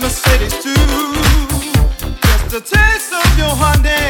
Mercedes too. Just a taste of your Hyundai.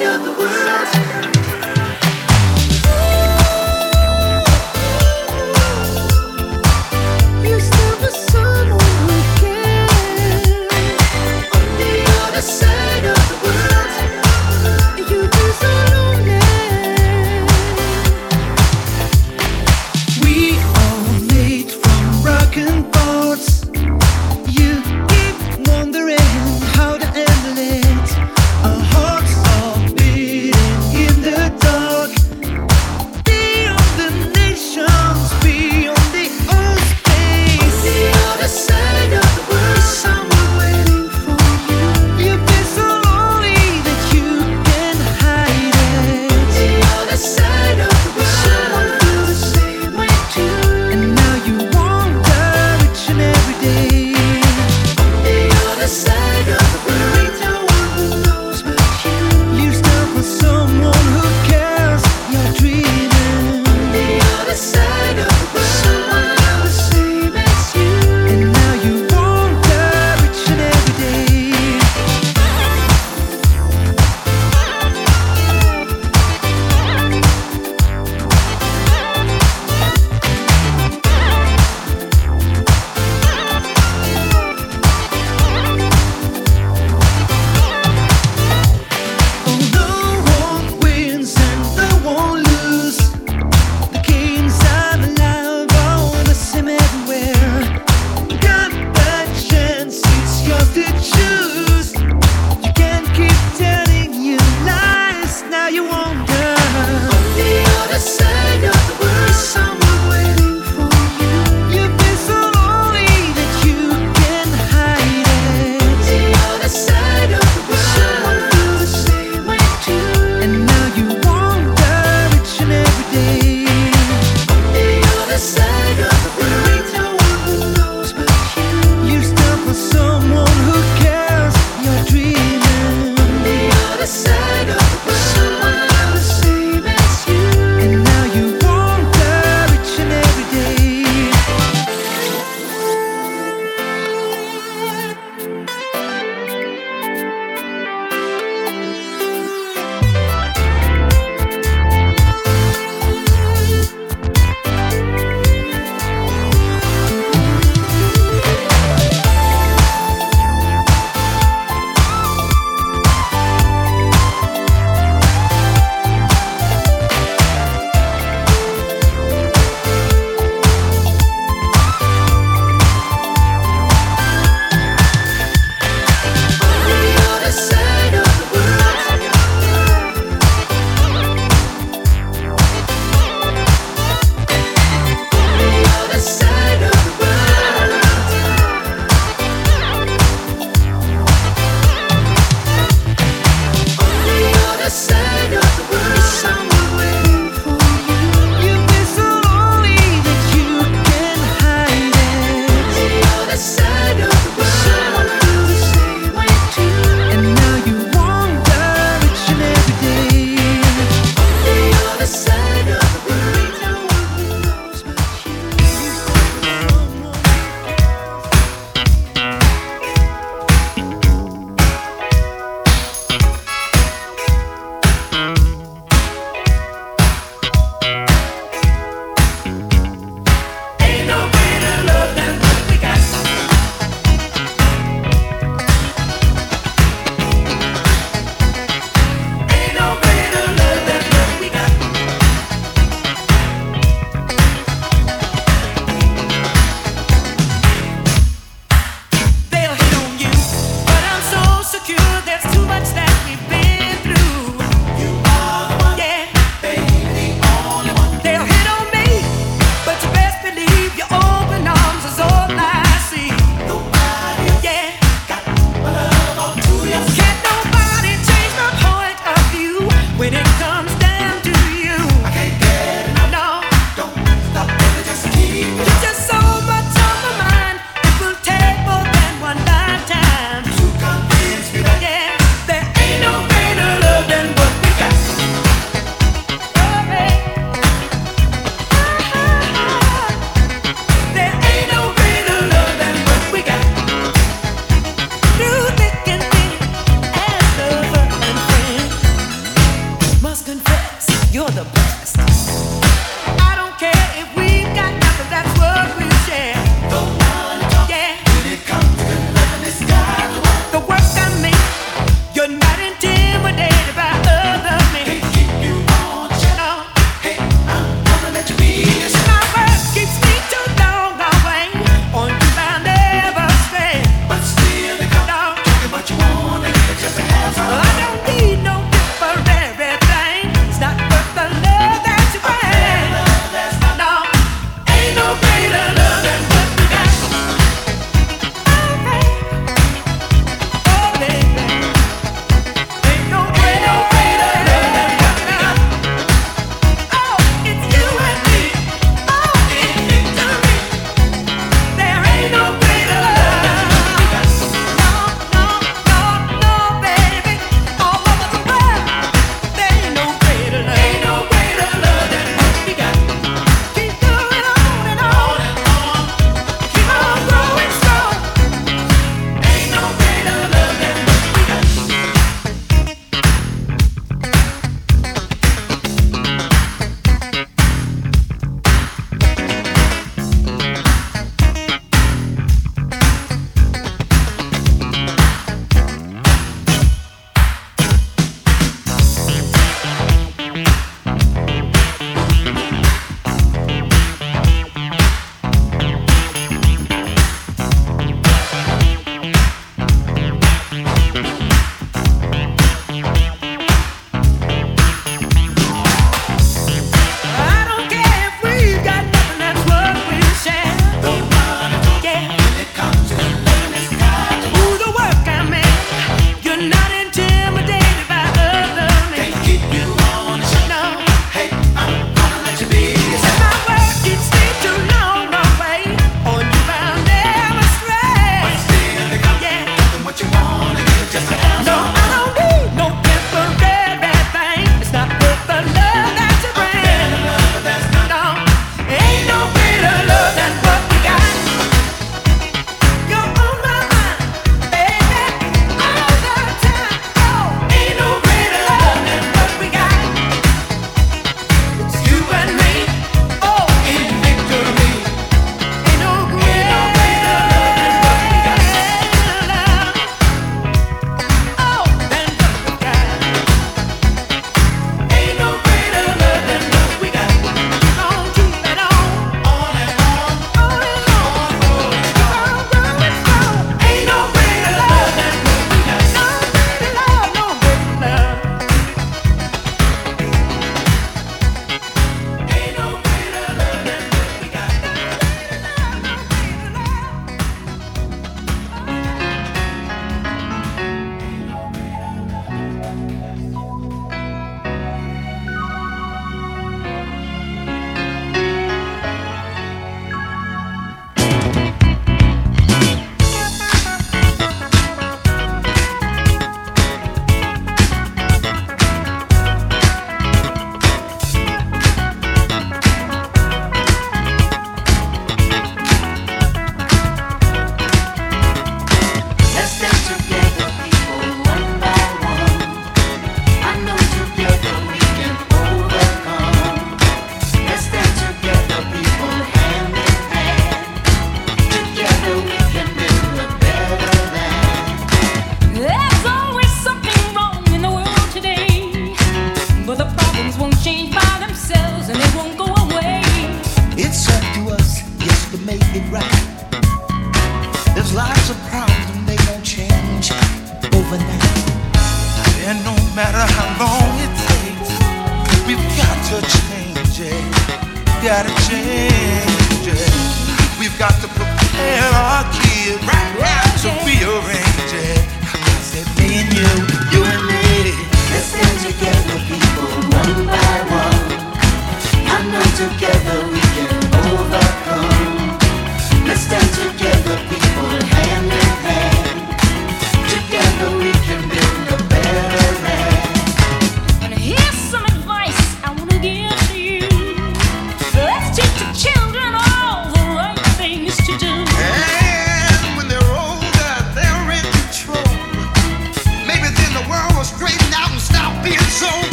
In the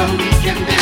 We can build